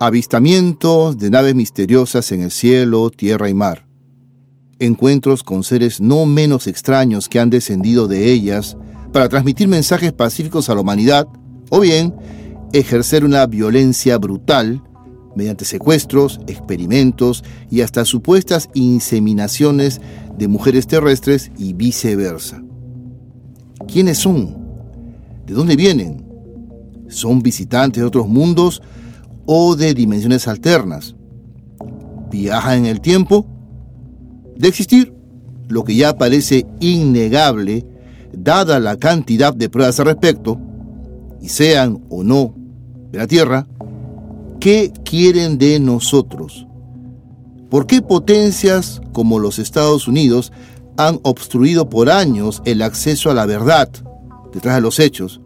Avistamientos de naves misteriosas en el cielo, tierra y mar. Encuentros con seres no menos extraños que han descendido de ellas para transmitir mensajes pacíficos a la humanidad, o bien ejercer una violencia brutal mediante secuestros, experimentos y hasta supuestas inseminaciones de mujeres terrestres y viceversa. ¿Quiénes son? ¿De dónde vienen? ¿Son visitantes de otros mundos o de dimensiones alternas? ¿Viajan en el tiempo? De existir, lo que ya parece innegable, dada la cantidad de pruebas al respecto, y sean o no de la Tierra, ¿qué quieren de nosotros? ¿Por qué potencias como los Estados Unidos han obstruido por años el acceso a la verdad detrás de los hechos,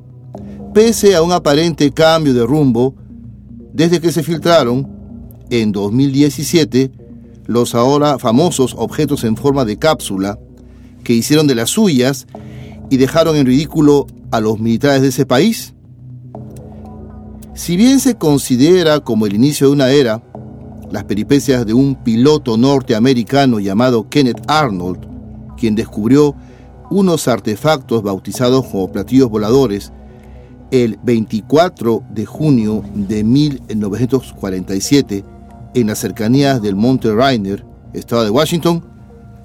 pese a un aparente cambio de rumbo desde que se filtraron en 2017 los ahora famosos objetos en forma de cápsula que hicieron de las suyas y dejaron en ridículo a los militares de ese país? Si bien se considera como el inicio de una era, las peripecias de un piloto norteamericano llamado Kenneth Arnold, quien descubrió unos artefactos bautizados como platillos voladores el 24 de junio de 1947 en las cercanías del Monte Rainer, estado de Washington,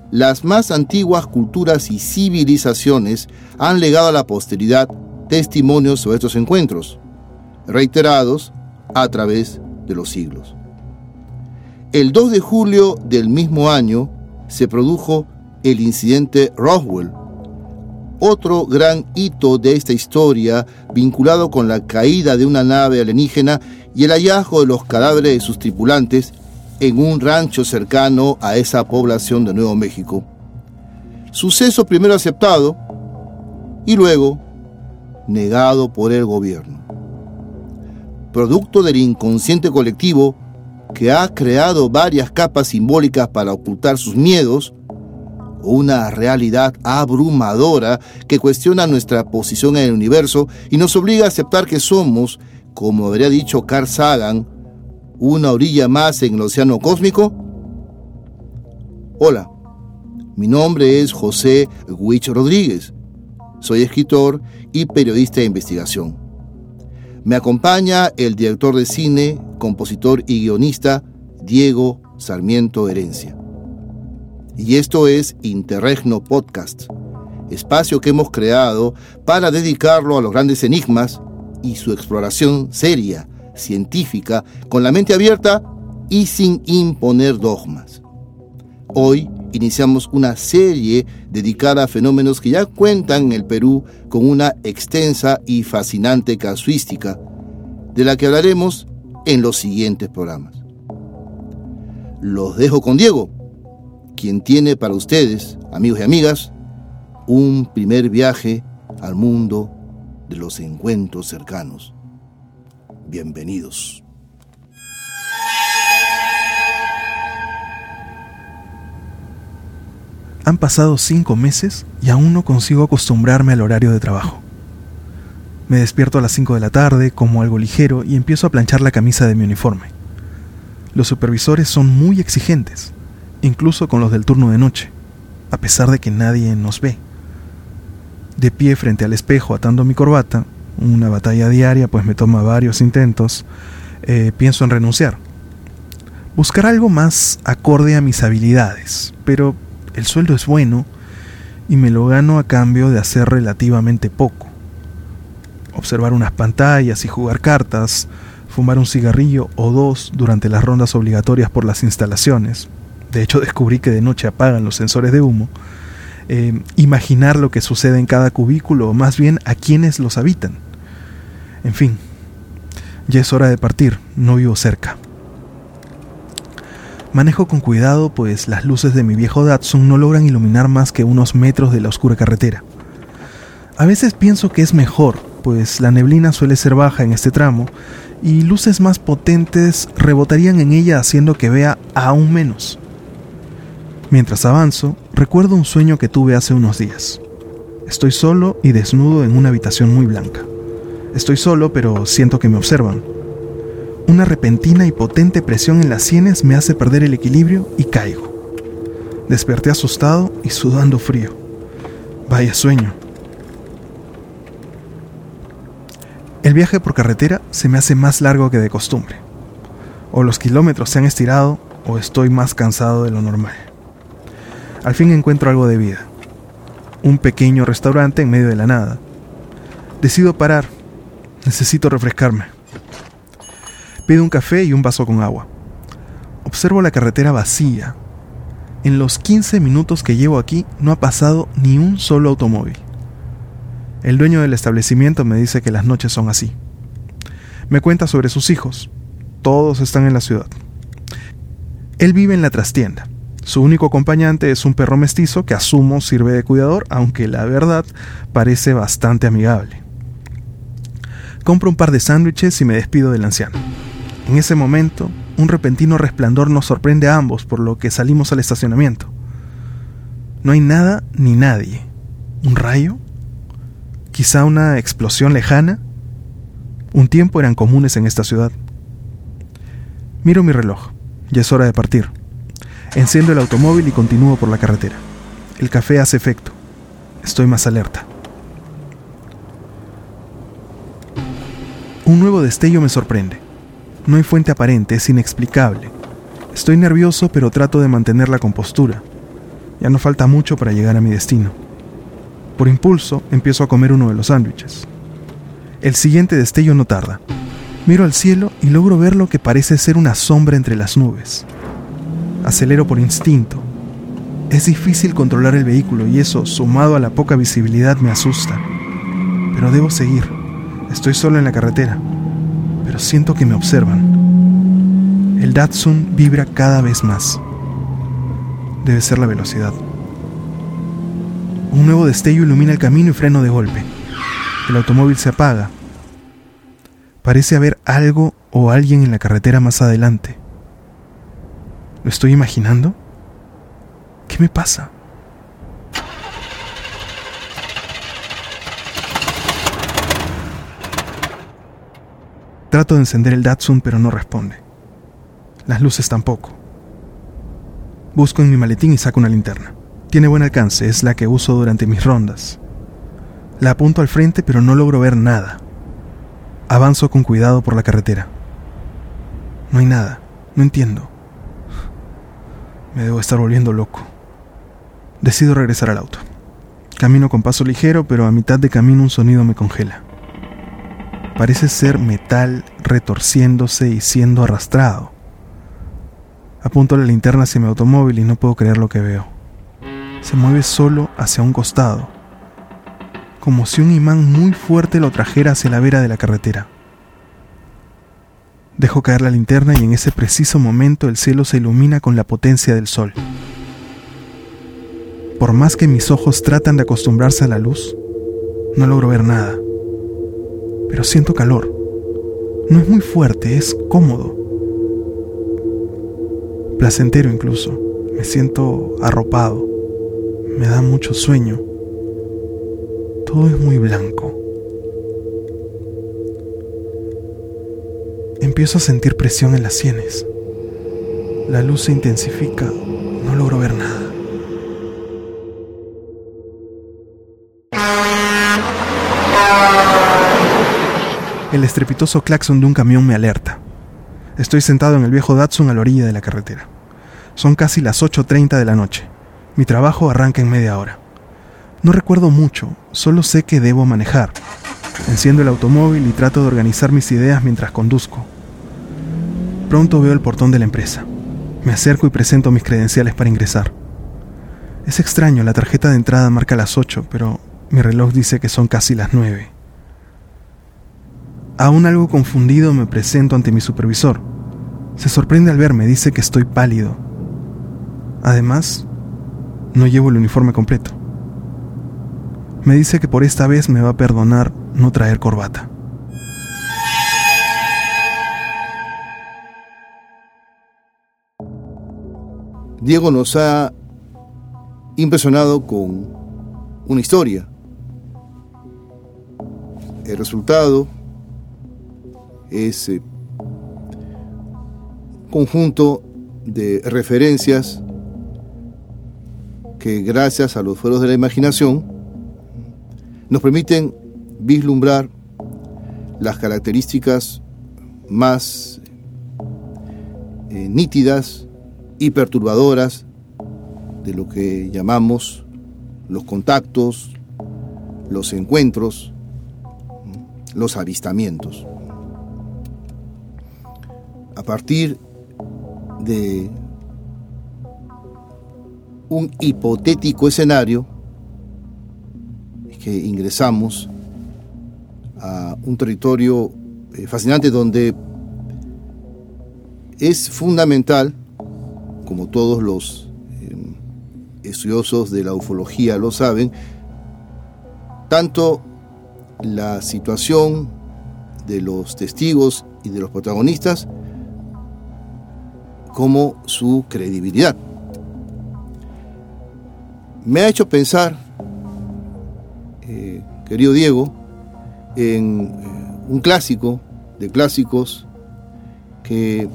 las más antiguas culturas y civilizaciones han legado a la posteridad testimonios sobre estos encuentros, reiterados a través de los siglos. El 2 de julio del mismo año se produjo el incidente Roswell, otro gran hito de esta historia vinculado con la caída de una nave alienígena y el hallazgo de los cadáveres de sus tripulantes en un rancho cercano a esa población de Nuevo México. Suceso primero aceptado y luego negado por el gobierno. Producto del inconsciente colectivo, que ha creado varias capas simbólicas para ocultar sus miedos, una realidad abrumadora que cuestiona nuestra posición en el universo y nos obliga a aceptar que somos, como habría dicho Carl Sagan, una orilla más en el océano cósmico? Hola, mi nombre es José Huich Rodríguez. Soy escritor y periodista de investigación. Me acompaña el director de cine, compositor y guionista Diego Sarmiento Herencia. Y esto es Interregno Podcast, espacio que hemos creado para dedicarlo a los grandes enigmas y su exploración seria, científica, con la mente abierta y sin imponer dogmas. Hoy iniciamos una serie dedicada a fenómenos que ya cuentan en el Perú con una extensa y fascinante casuística, de la que hablaremos en los siguientes programas. Los dejo con Diego, quien tiene para ustedes, amigos y amigas, un primer viaje al mundo de los encuentros cercanos. Bienvenidos. Han pasado cinco meses y aún no consigo acostumbrarme al horario de trabajo. Me despierto a las 5 de la tarde, como algo ligero y empiezo a planchar la camisa de mi uniforme. Los supervisores son muy exigentes, incluso con los del turno de noche, a pesar de que nadie nos ve. De pie frente al espejo atando mi corbata, una batalla diaria pues me toma varios intentos, eh, pienso en renunciar. Buscar algo más acorde a mis habilidades, pero el sueldo es bueno y me lo gano a cambio de hacer relativamente poco. Observar unas pantallas y jugar cartas, fumar un cigarrillo o dos durante las rondas obligatorias por las instalaciones. De hecho, descubrí que de noche apagan los sensores de humo. Eh, imaginar lo que sucede en cada cubículo o más bien a quienes los habitan. En fin, ya es hora de partir, no vivo cerca. Manejo con cuidado, pues las luces de mi viejo Datsun no logran iluminar más que unos metros de la oscura carretera. A veces pienso que es mejor, pues la neblina suele ser baja en este tramo y luces más potentes rebotarían en ella haciendo que vea aún menos. Mientras avanzo, recuerdo un sueño que tuve hace unos días. Estoy solo y desnudo en una habitación muy blanca. Estoy solo, pero siento que me observan. Una repentina y potente presión en las sienes me hace perder el equilibrio y caigo. Desperté asustado y sudando frío. Vaya sueño. El viaje por carretera se me hace más largo que de costumbre. O los kilómetros se han estirado o estoy más cansado de lo normal. Al fin encuentro algo de vida. Un pequeño restaurante en medio de la nada. Decido parar. Necesito refrescarme. Pido un café y un vaso con agua. Observo la carretera vacía. En los 15 minutos que llevo aquí no ha pasado ni un solo automóvil. El dueño del establecimiento me dice que las noches son así. Me cuenta sobre sus hijos. Todos están en la ciudad. Él vive en la trastienda. Su único acompañante es un perro mestizo que asumo sirve de cuidador, aunque la verdad parece bastante amigable. Compro un par de sándwiches y me despido del anciano. En ese momento, un repentino resplandor nos sorprende a ambos, por lo que salimos al estacionamiento. No hay nada ni nadie. ¿Un rayo? ¿Quizá una explosión lejana? Un tiempo eran comunes en esta ciudad. Miro mi reloj. Ya es hora de partir. Enciendo el automóvil y continúo por la carretera. El café hace efecto. Estoy más alerta. Un nuevo destello me sorprende. No hay fuente aparente, es inexplicable. Estoy nervioso, pero trato de mantener la compostura. Ya no falta mucho para llegar a mi destino. Por impulso, empiezo a comer uno de los sándwiches. El siguiente destello no tarda. Miro al cielo y logro ver lo que parece ser una sombra entre las nubes. Acelero por instinto. Es difícil controlar el vehículo y eso, sumado a la poca visibilidad, me asusta. Pero debo seguir. Estoy solo en la carretera pero siento que me observan. El Datsun vibra cada vez más. Debe ser la velocidad. Un nuevo destello ilumina el camino y freno de golpe. El automóvil se apaga. Parece haber algo o alguien en la carretera más adelante. ¿Lo estoy imaginando? ¿Qué me pasa? Trato de encender el Datsun pero no responde. Las luces tampoco. Busco en mi maletín y saco una linterna. Tiene buen alcance, es la que uso durante mis rondas. La apunto al frente pero no logro ver nada. Avanzo con cuidado por la carretera. No hay nada, no entiendo. Me debo estar volviendo loco. Decido regresar al auto. Camino con paso ligero, pero a mitad de camino un sonido me congela. Parece ser metal retorciéndose y siendo arrastrado. Apunto la linterna hacia mi automóvil y no puedo creer lo que veo. Se mueve solo hacia un costado, como si un imán muy fuerte lo trajera hacia la vera de la carretera. Dejo caer la linterna y en ese preciso momento el cielo se ilumina con la potencia del sol. Por más que mis ojos tratan de acostumbrarse a la luz, no logro ver nada pero siento calor. No es muy fuerte, es cómodo. Placentero incluso. Me siento arropado. Me da mucho sueño. Todo es muy blanco. Empiezo a sentir presión en las sienes. La luz se intensifica. No logro ver nada. El estrepitoso claxon de un camión me alerta. Estoy sentado en el viejo Datsun a la orilla de la carretera. Son casi las 8.30 de la noche. Mi trabajo arranca en media hora. No recuerdo mucho, solo sé que debo manejar. Enciendo el automóvil y trato de organizar mis ideas mientras conduzco. Pronto veo el portón de la empresa. Me acerco y presento mis credenciales para ingresar. Es extraño, la tarjeta de entrada marca las 8, pero mi reloj dice que son casi las 9. Aún algo confundido me presento ante mi supervisor. Se sorprende al verme, dice que estoy pálido. Además, no llevo el uniforme completo. Me dice que por esta vez me va a perdonar no traer corbata. Diego nos ha impresionado con una historia. El resultado es eh, conjunto de referencias que gracias a los fueros de la imaginación nos permiten vislumbrar las características más eh, nítidas y perturbadoras de lo que llamamos los contactos, los encuentros, los avistamientos. A partir de un hipotético escenario, que ingresamos a un territorio eh, fascinante donde es fundamental, como todos los eh, estudiosos de la ufología lo saben, tanto la situación de los testigos y de los protagonistas como su credibilidad. Me ha hecho pensar, eh, querido Diego, en eh, un clásico de clásicos que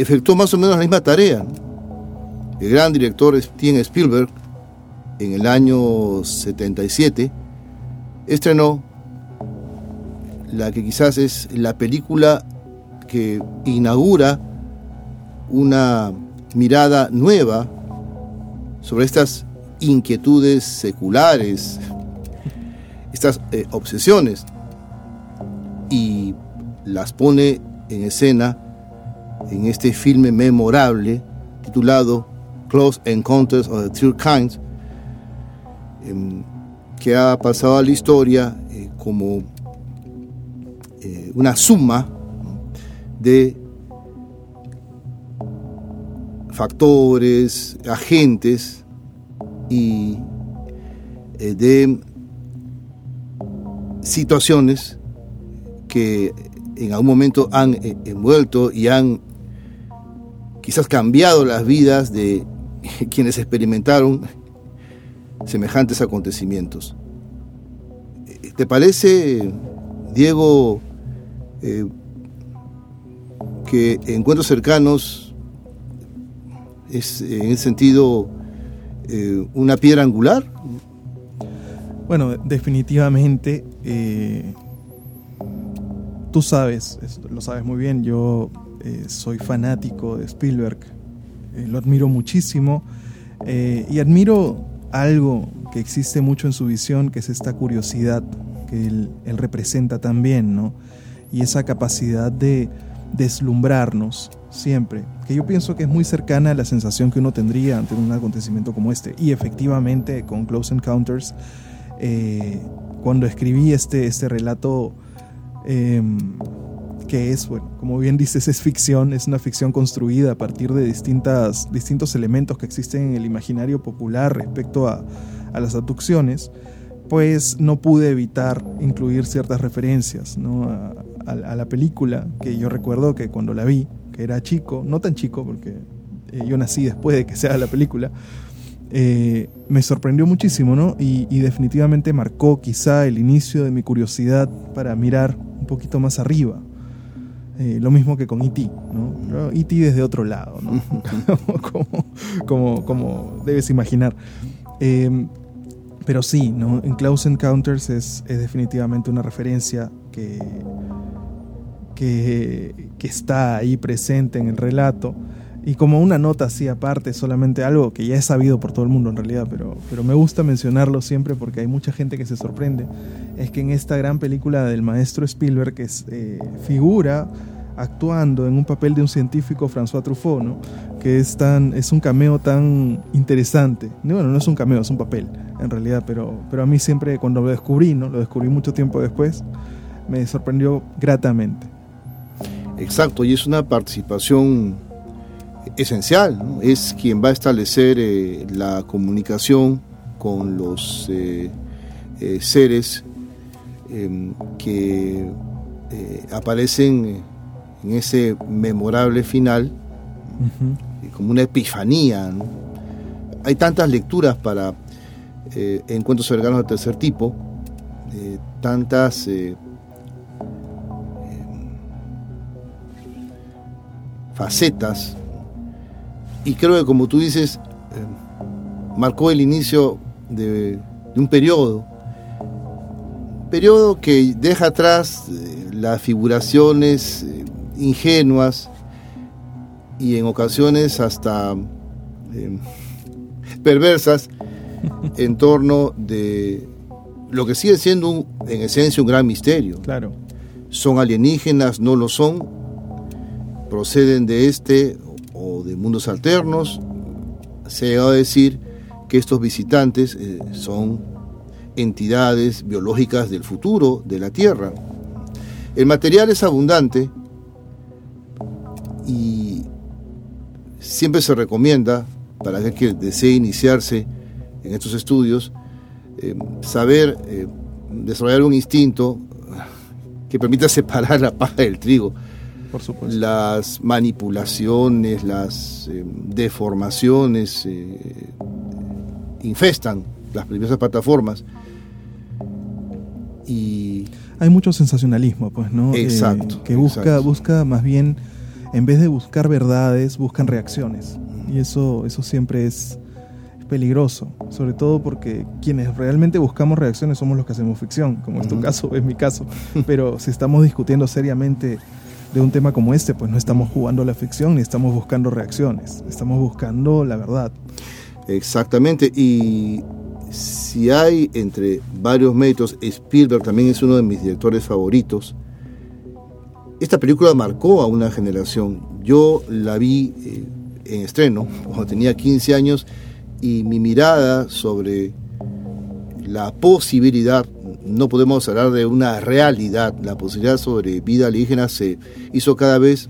efectuó más o menos la misma tarea. El gran director Steven Spielberg, en el año 77, estrenó la que quizás es la película que inaugura una mirada nueva sobre estas inquietudes seculares, estas eh, obsesiones, y las pone en escena en este filme memorable titulado Close Encounters of the Third Kind, em, que ha pasado a la historia eh, como eh, una suma de factores, agentes y eh, de situaciones que en algún momento han envuelto y han quizás cambiado las vidas de quienes experimentaron semejantes acontecimientos. ¿Te parece, Diego, eh, que encuentros cercanos es en ese sentido eh, una piedra angular? Bueno, definitivamente, eh, tú sabes, lo sabes muy bien, yo eh, soy fanático de Spielberg, eh, lo admiro muchísimo eh, y admiro algo que existe mucho en su visión, que es esta curiosidad que él, representa también, ¿no? Y esa capacidad de deslumbrarnos siempre, que yo pienso que es muy cercana a la sensación que uno tendría ante un acontecimiento como este. Y efectivamente, con Close Encounters, cuando escribí este, este relato, em, que es, bueno, como bien dices, es ficción, es una ficción construida a partir de distintas, distintos elementos que existen en el imaginario popular respecto a, las abducciones, pues no pude evitar incluir ciertas referencias a, la película, que yo recuerdo que cuando la vi, que era chico, no tan chico, porque eh, yo nací después de que sea la película, eh, me sorprendió muchísimo, ¿no? Y, y, definitivamente marcó quizá el inicio de mi curiosidad para mirar un poquito más arriba. Eh, lo mismo que con E.T., ¿no? E.T. desde otro lado, ¿no? como, como, debes imaginar. Em, pero sí, ¿no? En Close Encounters es, es definitivamente una referencia que, que, que, está ahí presente en el relato. Y como una nota así aparte, solamente algo que ya es sabido por todo el mundo en realidad, pero, pero me gusta mencionarlo siempre porque hay mucha gente que se sorprende, es que en esta gran película del maestro Spielberg, que es, eh, figura actuando en un papel de un científico François Truffaut, ¿no? que es, tan, es un cameo tan interesante. Bueno, no es un cameo, es un papel en realidad, pero, pero a mí siempre cuando lo descubrí, ¿no? lo descubrí mucho tiempo después, me sorprendió gratamente. Exacto, y es una participación esencial, es quien va a establecer eh, la comunicación con los eh, eh, seres em, que aparecen en ese memorable final, como una epifanía. Hay tantas lecturas para encuentros cercanos de tercer tipo, tantas eh, facetas y creo que como tú dices, eh, marcó el inicio de, un periodo, periodo que deja atrás eh, las figuraciones eh, ingenuas y en ocasiones hasta perversas en torno de lo que sigue siendo en esencia un gran misterio. Claro. ¿Son alienígenas? ¿No lo son? ¿Proceden de este o de mundos alternos? Se ha llegado a decir que estos visitantes eh, son entidades biológicas del futuro de la Tierra. El material es abundante y siempre se recomienda para aquel que desee iniciarse en estos estudios eh, saber eh, desarrollar un instinto que permita separar la paja del trigo. Por supuesto. Las manipulaciones, las deformaciones infestan las diversas plataformas. Y hay mucho sensacionalismo, pues, ¿no? Eh, exacto. que busca, busca más bien, en vez de buscar verdades, buscan reacciones. Y eso, eso siempre es peligroso, sobre todo porque quienes realmente buscamos reacciones somos los que hacemos ficción, como es tu caso, es mi caso. Pero si estamos discutiendo seriamente de un tema como este, pues no estamos jugando la ficción ni estamos buscando reacciones, estamos buscando la verdad. Exactamente, y si hay entre varios méritos, Spielberg también es uno de mis directores favoritos. Esta película marcó a una generación. Yo la vi eh, en estreno cuando tenía 15 años y mi mirada sobre la posibilidad, no podemos hablar de una realidad, la posibilidad sobre vida alienígena se hizo cada vez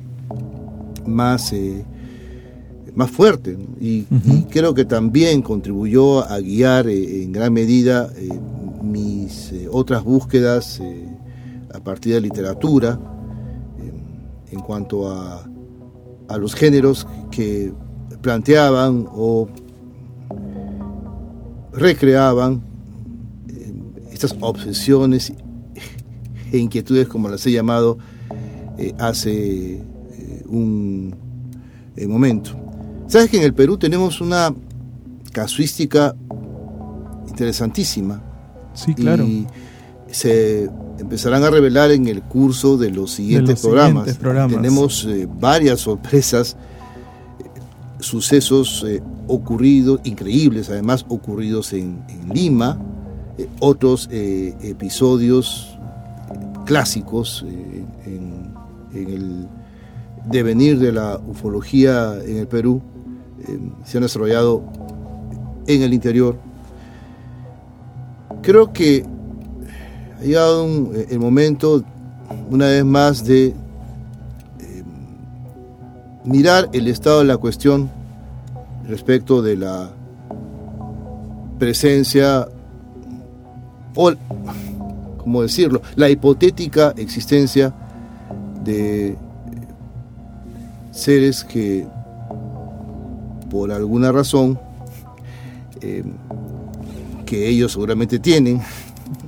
más eh, más fuerte y, creo que también contribuyó a guiar eh, en gran medida eh, mis otras búsquedas a partir de literatura en cuanto a, a los géneros que planteaban o recreaban estas obsesiones e inquietudes como las he llamado hace un momento. Sabes que en el Perú tenemos una casuística interesantísima. Sí, claro. Y se empezarán a revelar en el curso de los siguientes, programas. Tenemos eh, varias sorpresas, eh, sucesos eh, ocurridos, increíbles además, ocurridos en, Lima, otros episodios clásicos en, en el devenir de la ufología en el Perú eh, se han desarrollado en el interior. Creo que ha llegado eh, el momento, una vez más, de eh, mirar el estado de la cuestión respecto de la presencia o, ¿cómo decirlo?, la hipotética existencia de seres que por alguna razón eh, que ellos seguramente tienen,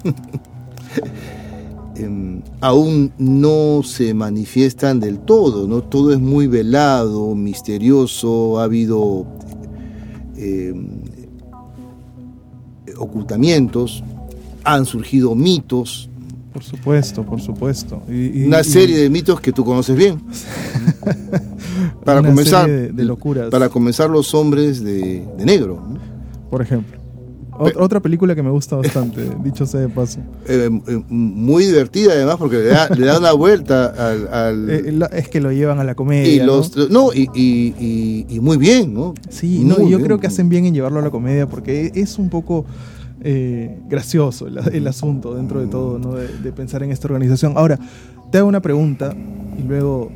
em, aún no se manifiestan del todo, ¿no? Todo es muy velado, misterioso, ha habido em, ocultamientos, han surgido mitos. Por supuesto, por supuesto. Una serie de mitos que tú conoces bien. para comenzar de, locuras. Para comenzar los hombres de, negro. Por ejemplo. otra película que me gusta bastante, dicho sea de paso. Eh, eh, muy divertida además porque le da, le da una vuelta al... Eh, es que lo llevan a la comedia. Y los, ¿no? y, y, muy bien, ¿no? Sí, no, yo creo que hacen bien en llevarlo a la comedia porque es un poco gracioso el, asunto dentro de todo, ¿no? De, de pensar en esta organización. Ahora, te hago una pregunta y luego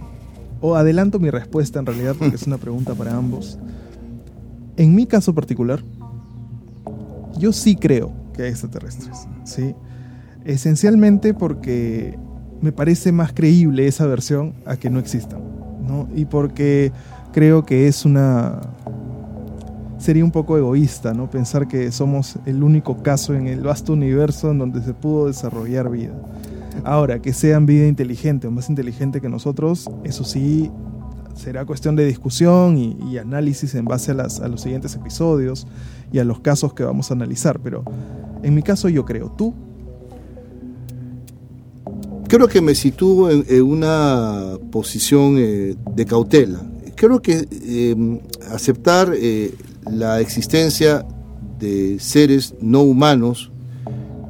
o adelanto mi respuesta en realidad porque es una pregunta para ambos. En mi caso particular, yo sí creo que hay extraterrestres, ¿sí? Esencialmente porque me parece más creíble esa versión a que no existan, ¿no? Y porque creo que es una... Sería un poco egoísta, ¿no? Pensar que somos el único caso en el vasto universo en donde se pudo desarrollar vida. Ahora, que sean vida inteligente o más inteligente que nosotros, eso sí, será cuestión de discusión y, análisis en base a, las, a los siguientes episodios y a los casos que vamos a analizar, pero en mi caso yo creo, ¿tú? Creo que me sitúo en, una posición eh, de cautela. Creo que em, aceptar eh, la existencia de seres no humanos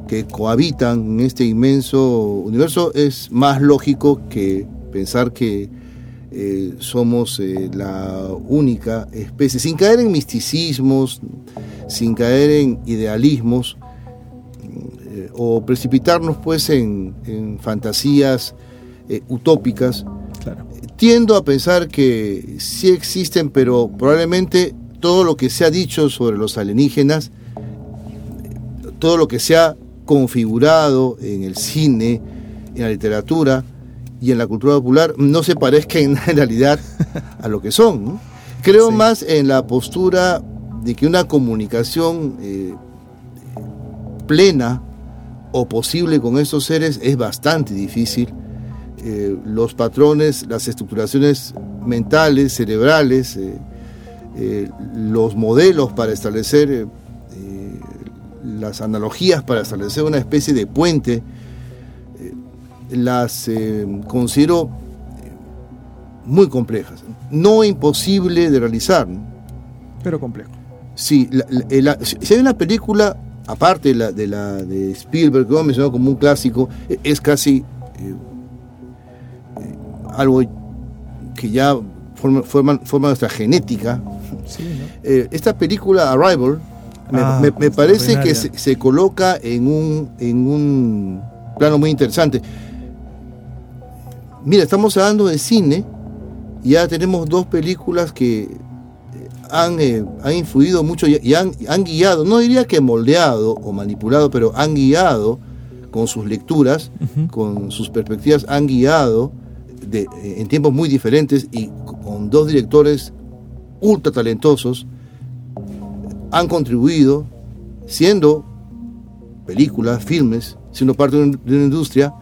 que cohabitan en este inmenso universo es más lógico que pensar que eh, somos eh, la única especie, sin caer en misticismos, sin caer en idealismos eh, o precipitarnos pues en, fantasías utópicas. Tiendo a pensar que sí existen, pero probablemente todo lo que se ha dicho sobre los alienígenas, todo lo que se ha configurado en el cine, en la literatura y en la cultura popular no se parezca en realidad a lo que son. Creo más en la postura de que una comunicación eh, plena o posible con estos seres es bastante difícil. Eh, los patrones, las estructuraciones mentales, cerebrales, eh, los modelos para establecer las analogías para establecer una especie de puente, eh, las eh, considero eh, muy complejas. No imposible de realizar. Pero complejo. Sí, si hay una película, aparte de la de, la, de Spielberg, que hemos mencionado como un clásico, e, es casi algo que ya forma, forma, nuestra genética. Esta película Arrival, Ah, me, parece que se, coloca en un, en un plano muy interesante. Mira, estamos hablando de cine y ya tenemos dos películas que eh, han, eh, han influido mucho y, han, han, guiado, no diría que moldeado o manipulado, pero han guiado con sus lecturas, con sus perspectivas, han guiado de, eh, en tiempos muy diferentes y con dos directores ultra talentosos han contribuido, siendo películas, filmes, siendo parte de una industria,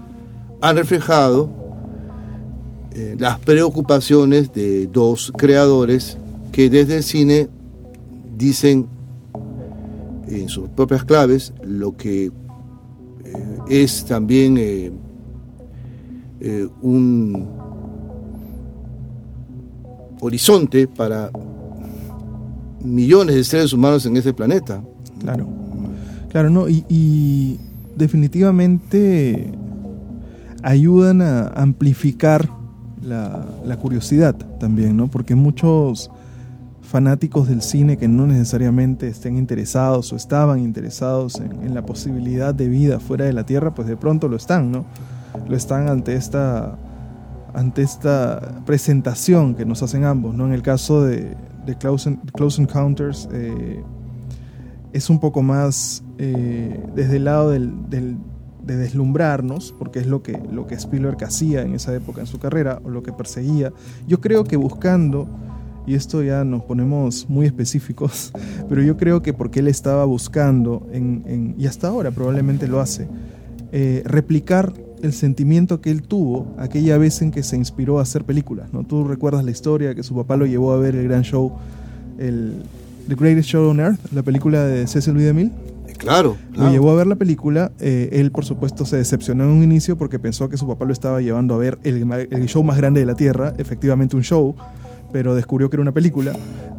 han reflejado eh, las preocupaciones de dos creadores que desde el cine dicen en sus propias claves lo que eh, es también eh, un horizonte para millones de seres humanos en este planeta. Claro, claro, no, y, definitivamente ayudan a amplificar la, curiosidad también, ¿no? Porque muchos fanáticos del cine que no necesariamente estén interesados o estaban interesados en, en, la posibilidad de vida fuera de la Tierra, pues de pronto lo están, ¿no? Lo están ante esta, ante esta presentación que nos hacen ambos, ¿no? En el caso de, de Close, Close Encounters eh, es un poco más eh, desde el lado del, de deslumbrarnos, porque es lo que, lo que Spielberg hacía en esa época en su carrera, o lo que perseguía. Yo creo que buscando, y esto ya nos ponemos muy específicos, pero yo creo que porque él estaba buscando, en, y hasta ahora probablemente lo hace, eh, replicar el sentimiento que él tuvo aquella vez en que se inspiró a hacer películas. ¿no? Tú recuerdas la historia que su papá lo llevó a ver el gran show, el The Greatest Show on Earth, la película de Cecil B. DeMille. Claro, Lo llevó a ver la película. Eh, él, por supuesto, se decepcionó en un inicio porque pensó que su papá lo estaba llevando a ver el, el show más grande de la Tierra, efectivamente un show, pero descubrió que era una película.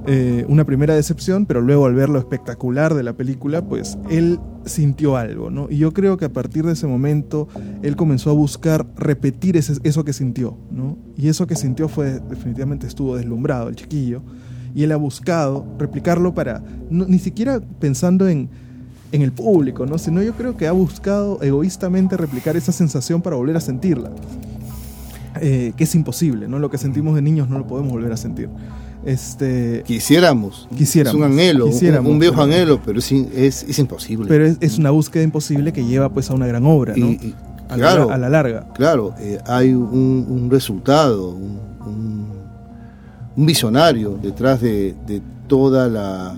Eh, una primera decepción, pero luego al ver lo espectacular de la película, pues él sintió algo, ¿no? Y yo creo que a partir de ese momento él comenzó a buscar repetir eso que sintió, ¿no? Y eso que sintió fue, definitivamente estuvo deslumbrado el chiquillo, y él ha buscado replicarlo para, ni siquiera pensando en, en el público, ¿no? Sino yo creo que ha buscado egoístamente replicar esa sensación para volver a sentirla. Eh, que es imposible, ¿no? Lo que sentimos de niños no lo podemos volver a sentir. Este, quisiéramos. Quisiéramos. Es un anhelo, un, viejo anhelo, pero es, es, imposible. Pero es, una búsqueda imposible que lleva pues a una gran obra, ¿no? a, claro, la, a la larga. Claro, eh, hay un, resultado, un, visionario detrás de, toda la,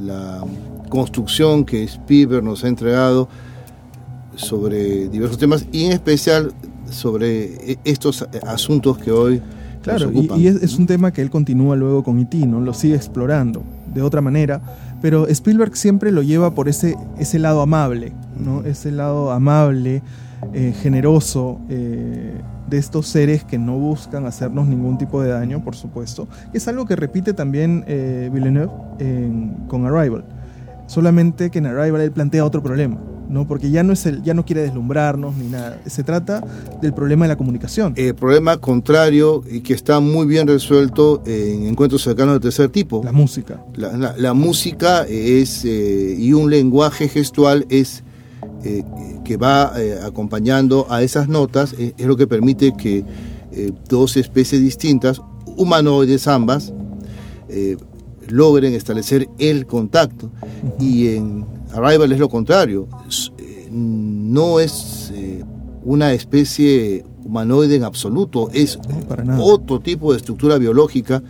la, construcción que Spielberg nos ha entregado sobre diversos temas y en especial sobre e, estos asuntos que hoy Claro, y, es, un tema que él continúa luego con E.T., ¿no? Lo sigue explorando de otra manera, pero Spielberg siempre lo lleva por ese, ese lado amable, ¿no? Ese lado amable, eh, generoso eh, de estos seres que no buscan hacernos ningún tipo de daño, por supuesto. Es algo que repite también eh, Villeneuve con Arrival. Solamente que en Arrival él plantea otro problema, ¿no? Porque ya no, es el, ya no quiere deslumbrarnos ni nada. Se trata del problema de la comunicación. El problema contrario y que está muy bien resuelto en encuentros cercanos de tercer tipo. La música. La, música es, y un lenguaje gestual es eh, que va eh, acompañando a esas notas eh, es lo que permite que dos especies distintas, humanoides ambas, logren establecer el contacto. Y en Arrival es lo contrario, no es una especie humanoide en absoluto, es otro tipo de estructura biológica,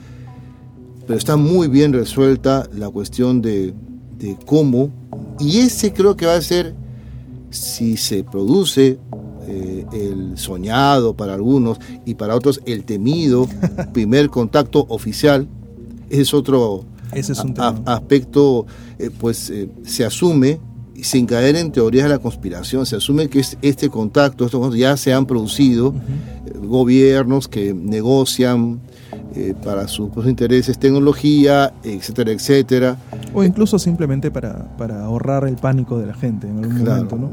pero está muy bien resuelta la cuestión de, de cómo, y ese creo que va a ser si se produce eh, el soñado para algunos y para otros el temido primer contacto oficial, es otro aspecto, eh, pues eh, se asume, sin caer en teorías de la conspiración, se asume que este contacto, estos ya se han producido, gobiernos que negocian eh, para sus intereses, tecnología, etcétera, etcétera. O incluso simplemente para, ahorrar el pánico de la gente en algún momento, ¿no?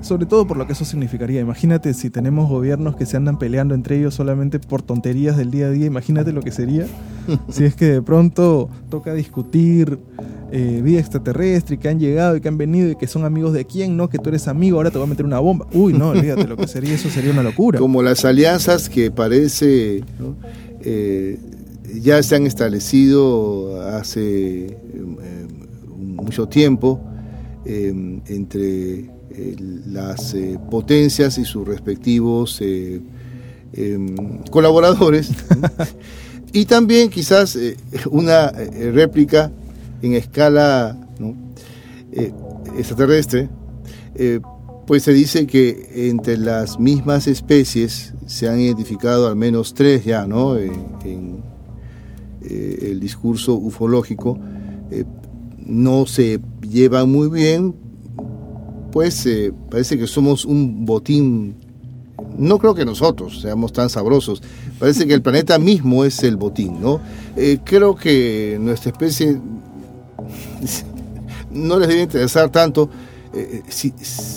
Sobre todo por lo que eso significaría. Imagínate si tenemos gobiernos que se andan peleando entre ellos solamente por tonterías del día a día, imagínate lo que sería si es que de pronto toca discutir eh, vida extraterrestre y que han llegado y que han venido y que son amigos de quién, ¿no? Que tú eres amigo, ahora te voy a meter una bomba. Uy, no, olvídate, lo que sería eso sería una locura. Como las alianzas que parece... Eh, ya se han establecido hace eh, mucho tiempo em, entre eh, las potencias y sus respectivos colaboradores. y también quizás una réplica en escala extraterrestre, pues se dice que entre las mismas especies se han identificado al menos tres ya, ¿no? En, eh, el discurso ufológico eh, no se lleva muy bien, pues eh, parece que somos un botín. No creo que nosotros seamos tan sabrosos. Parece que el planeta mismo es el botín, ¿no? creo que nuestra especie no les debe interesar tanto. Si,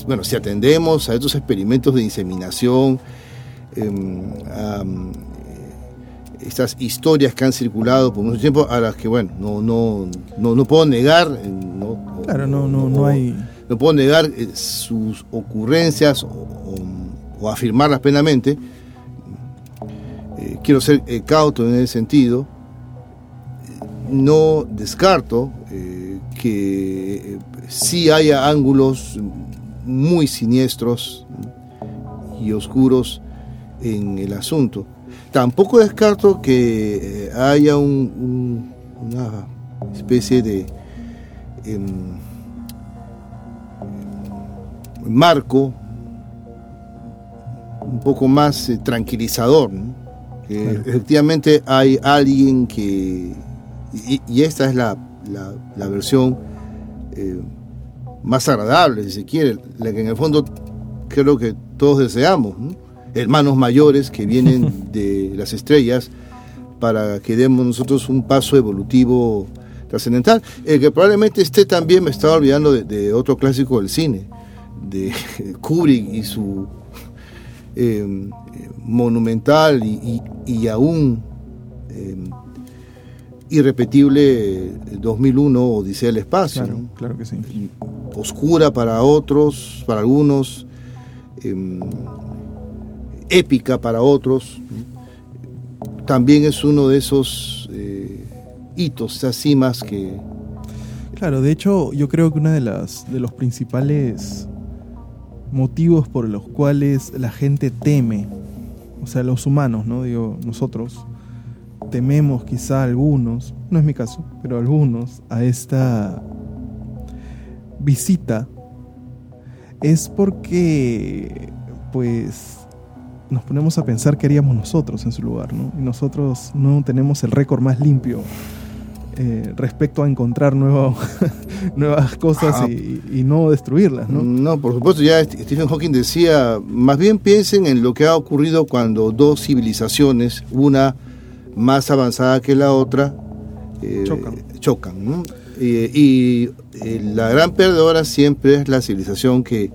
bueno, si atendemos a estos experimentos de inseminación, Em, estas historias que han circulado por mucho tiempo, a las que, bueno, no, no, no, no puedo negar. Eh, no, claro, no, no, no hay. No puedo negar eh, sus ocurrencias o, afirmarlas plenamente. Eh, quiero ser cauto en ese sentido. No descarto que sí haya ángulos muy siniestros y oscuros en el asunto. Tampoco descarto que eh, haya un, una especie de em, marco un poco más eh, tranquilizador. Efectivamente hay alguien que, y, esta es la, la, versión eh, más agradable, si se quiere, la que en el fondo creo que todos deseamos hermanos mayores que vienen de las estrellas para que demos nosotros un paso evolutivo trascendental. El que probablemente esté también, me estaba olvidando de, otro clásico del cine, de Kubrick y su em, monumental y, aún em, irrepetible 2001 Odisea del Espacio. Claro, que sí. oscura para otros, para algunos. Em, épica para otros, también es uno de esos eh, hitos, esas cimas que... Claro, de hecho yo creo que uno de, las, de los principales motivos por los cuales la gente teme, o sea, los humanos, ¿no? Digo, nosotros tememos quizá algunos, no es mi caso, pero algunos, a esta visita, es porque, pues, nos ponemos a pensar qué haríamos nosotros en su lugar, ¿no? Y nosotros no tenemos el récord más limpio eh, respecto a encontrar nuevas cosas ah. y, no destruirlas, ¿no? No, por supuesto, ya Stephen Hawking decía, más bien piensen en lo que ha ocurrido cuando dos civilizaciones, una más avanzada que la otra, eh, chocan. chocan y eh, la gran perdedora siempre es la civilización que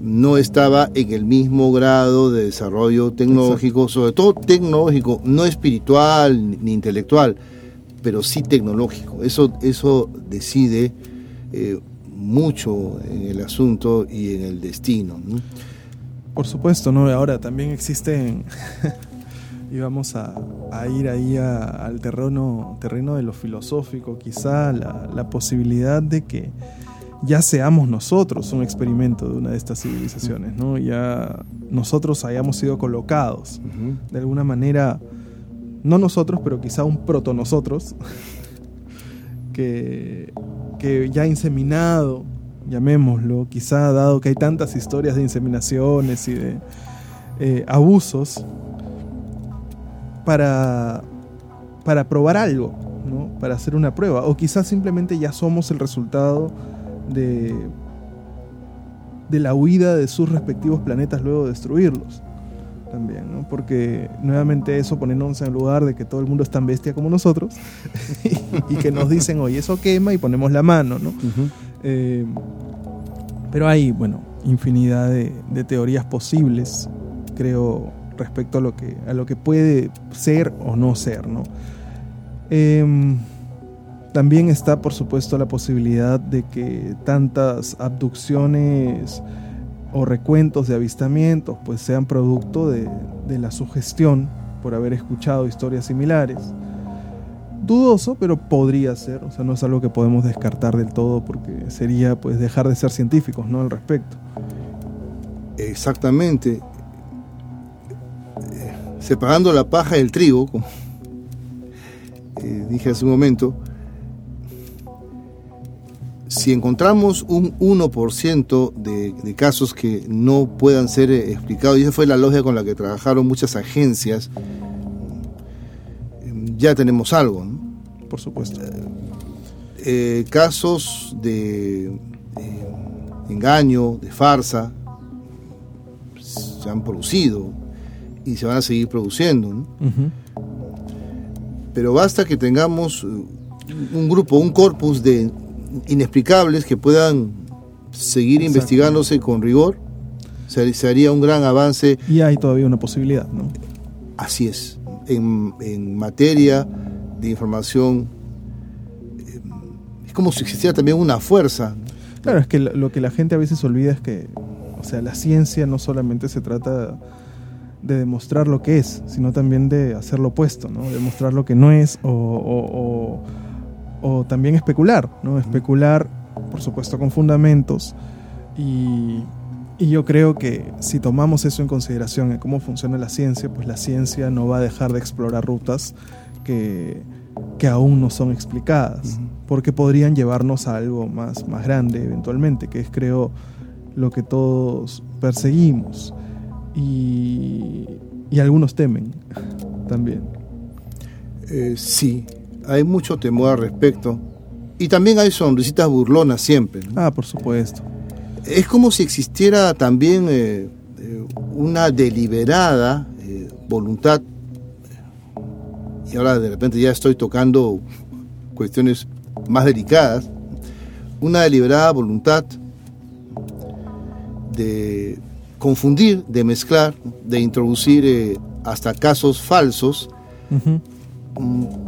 no estaba en el mismo grado de desarrollo tecnológico, sobre todo tecnológico, no espiritual ni intelectual pero sí tecnológico. Eso, eso decide eh, mucho en el asunto y en el destino. Por supuesto, ¿no? Ahora también existen, y vamos a, ir ahí al terreno, terreno de lo filosófico, quizá la, posibilidad de que ya seamos nosotros un experimento de una de estas civilizaciones, ¿no? Ya nosotros hayamos sido colocados de alguna manera no nosotros, pero quizá un proto nosotros, que, que ya inseminado, llamémoslo, quizá dado que hay tantas historias de inseminaciones y de eh, abusos, para, para probar algo, ¿no? para hacer una prueba, o quizás simplemente ya somos el resultado de, de la huida de sus respectivos planetas luego de destruirlos también, ¿no? Porque nuevamente eso poniéndonos en lugar de que todo el mundo es tan bestia como nosotros y, que nos dicen, oye, eso quema y ponemos la mano, ¿no? Eh, pero hay, bueno, infinidad de, teorías posibles, creo, respecto a lo que, a lo que puede ser o no ser, ¿no? Em, también está, por supuesto, la posibilidad de que tantas abducciones o recuentos de avistamientos pues sean producto de, la sugestión por haber escuchado historias similares. Dudoso, pero podría ser, o sea, no es algo que podemos descartar del todo porque sería pues dejar de ser científicos, ¿no? al respecto. Exactamente. Separando la paja del trigo, como eh, dije hace un momento, si encontramos un 1% de, casos que no puedan ser eh, explicados, y esa fue la lógica con la que trabajaron muchas agencias, mm, ya tenemos algo. Por supuesto. Eh, eh, casos de engaño, de farsa, se han producido y se van a seguir produciendo. Pero basta que tengamos un grupo, un corpus de inexplicables que puedan seguir investigándose con rigor, se, haría un gran avance. Y hay todavía una posibilidad, ¿no? Así es. En, materia de información, eh, es como si existiera también una fuerza. Claro, es que lo que la gente a veces olvida es que, o sea, la ciencia no solamente se trata de demostrar lo que es, sino también de hacer lo opuesto, ¿no? Demostrar lo que no es o o también especular, ¿no? Especular, por supuesto, con fundamentos. Y, yo creo que si tomamos eso en consideración en cómo funciona la ciencia, pues la ciencia no va a dejar de explorar rutas que, aún no son explicadas, porque podrían llevarnos a algo más, más grande eventualmente, que es creo lo que todos perseguimos y, algunos temen también. Eh, sí, hay mucho temor al respecto. Y también hay sonrisitas burlonas siempre. Ah, por supuesto. Es como si existiera también eh, eh, una deliberada eh, voluntad, y ahora de repente ya estoy tocando cuestiones más delicadas, una deliberada voluntad de confundir, de mezclar, de introducir hasta casos falsos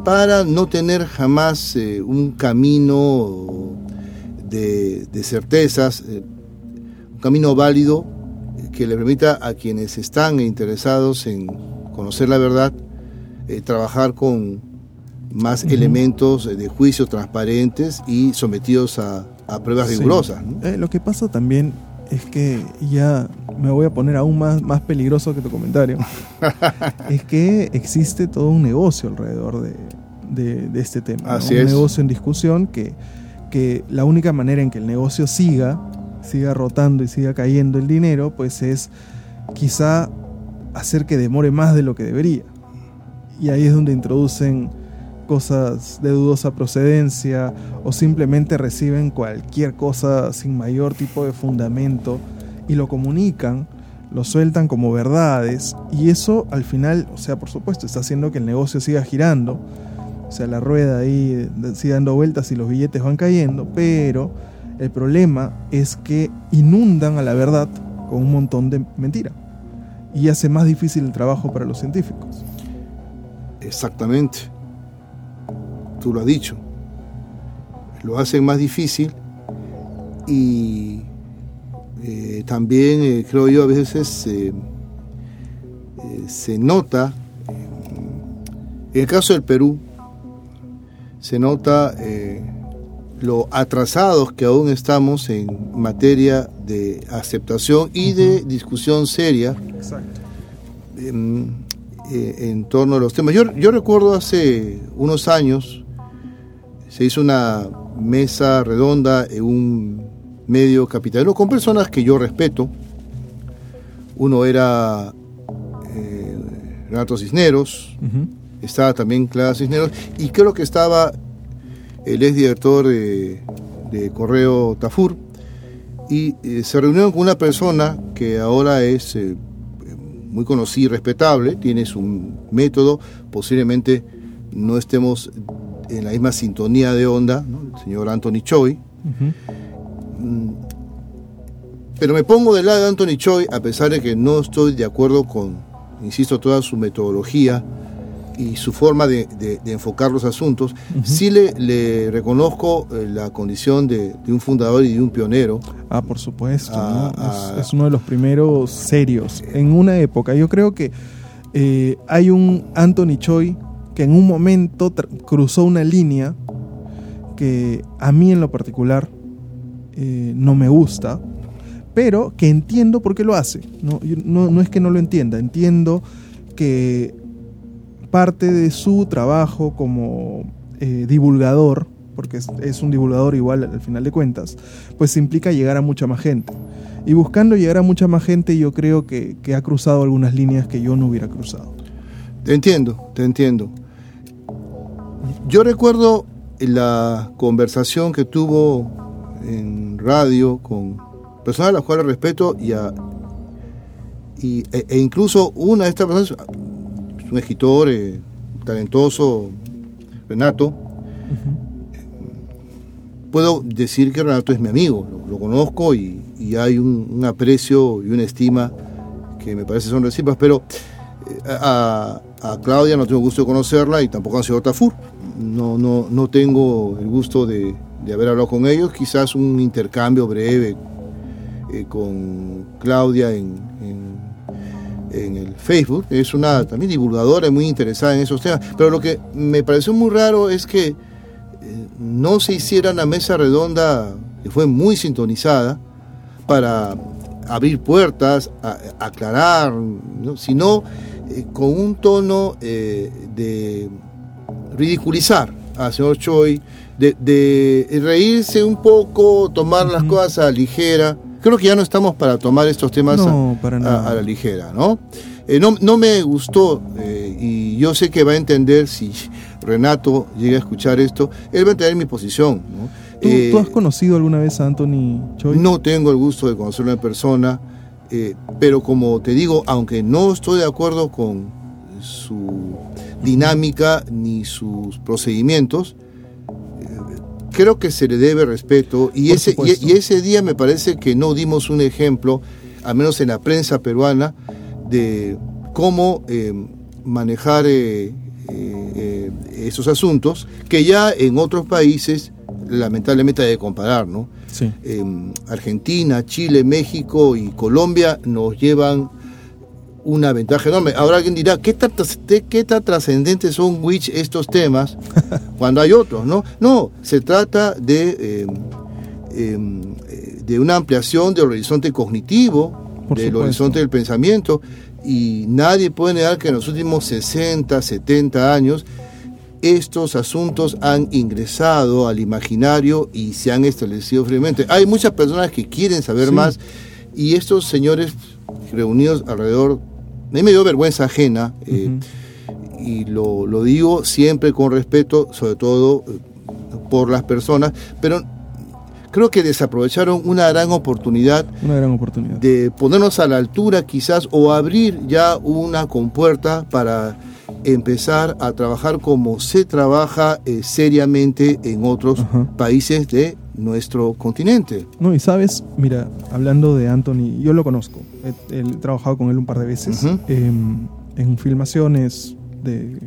para no tener jamás eh, un camino de, certezas, eh, un camino válido que le permita a quienes están interesados en conocer la verdad, eh, trabajar con más elementos de juicio transparentes y sometidos a, pruebas rigurosas. lo que pasa también es que ya me voy a poner aún más, más peligroso que tu comentario. es que existe todo un negocio alrededor de, este tema. un negocio en discusión que, que la única manera en que el negocio siga, siga rotando y siga cayendo el dinero, pues es quizá hacer que demore más de lo que debería. Y ahí es donde introducen cosas de dudosa procedencia o simplemente reciben cualquier cosa sin mayor tipo de fundamento y lo comunican, lo sueltan como verdades y eso al final, o sea, por supuesto, está haciendo que el negocio siga girando, o sea, la rueda ahí sigue dando vueltas y los billetes van cayendo, pero el problema es que inundan a la verdad con un montón de mentira y hace más difícil el trabajo para los científicos. Exactamente tú lo has dicho. Lo hacen más difícil y eh, también eh, creo yo a veces eh, se nota, en el caso del Perú, se nota lo atrasados que aún estamos en materia de aceptación y de discusión seria en, en, torno a los temas. Yo, yo recuerdo hace unos años, se hizo una mesa redonda en un medio capitalino con personas que yo respeto. Uno era eh, Renato Cisneros, estaba también Clara Cisneros, y creo que estaba el exdirector de, de Correo Tafur, y eh, se reunieron con una persona que ahora es eh, muy conocida y respetable, tiene su método, posiblemente no estemos en la misma sintonía de onda, el señor Anthony Choi. Mm, pero me pongo del lado de Anthony Choi, a pesar de que no estoy de acuerdo con, insisto, toda su metodología y su forma de, enfocar los asuntos, sí le, reconozco eh, la condición de, un fundador y de un pionero. Ah, por supuesto, es, uno de los primeros serios. En una época, yo creo que eh, hay un Anthony Choi que en un momento cruzó una línea que a mí en lo particular eh, no me gusta, pero que entiendo por qué lo hace. No, es que no lo entienda, entiendo que parte de su trabajo como eh, divulgador, porque es, un divulgador igual al final de cuentas, pues implica llegar a mucha más gente. Y buscando llegar a mucha más gente yo creo que ha cruzado algunas líneas que yo no hubiera cruzado. Te entiendo, te entiendo. Yo recuerdo la conversación que tuvo en radio con personas a las cuales respeto y, e, e, incluso una de estas personas es un escritor eh, talentoso, Renato. Puedo decir que Renato es mi amigo, lo, conozco y, hay un, aprecio y una estima que me parece son recíprocas, pero a, Claudia no tengo gusto de conocerla y tampoco a señor Tafur no, no, no tengo el gusto de, haber hablado con ellos, quizás un intercambio breve eh, con Claudia en, en, el Facebook, es una también divulgadora muy interesada en esos temas, pero lo que me pareció muy raro es que eh, no se hiciera una mesa redonda que fue muy sintonizada para abrir puertas, aclarar, sino eh, con un tono de ridiculizar al señor Choi, de, reírse un poco, tomar las cosas a ligera. Creo que ya no estamos para tomar estos temas a, la ligera, ¿no? Eh, no, no, me gustó eh, y yo sé que va a entender si Renato llega a escuchar esto, él va a entender mi posición. ¿Tú, eh, has conocido alguna vez a Anthony Choi? No tengo el gusto de conocerlo en persona, pero como te digo, aunque no estoy de acuerdo con su dinámica ni sus procedimientos, eh, creo que se le debe respeto y ese, y, ese día me parece que no dimos un ejemplo, al menos en la prensa peruana, de cómo eh, manejar eh, esos asuntos que ya en otros países lamentablemente hay que comparar, ¿no? Argentina, Chile, México y Colombia nos llevan una ventaja enorme. Ahora alguien dirá, ¿qué tan, qué tan trascendentes son Witch estos temas cuando hay otros? No, no se trata de, em, em, de una ampliación del horizonte cognitivo, del horizonte del pensamiento, y nadie puede negar que en los últimos 60, 70 años estos asuntos han ingresado al imaginario y se han establecido firmemente. Hay muchas personas que quieren saber más y estos señores reunidos alrededor mí me dio vergüenza ajena, eh, y lo, lo, digo siempre con respeto, sobre todo eh, por las personas, pero creo que desaprovecharon una gran oportunidad, una gran oportunidad. de ponernos a la altura quizás o abrir ya una compuerta para empezar a trabajar como se trabaja eh, seriamente en otros países de nuestro continente. No, y sabes, mira, hablando de Anthony, yo lo conozco, he, trabajado con él un par de veces em, en filmaciones de,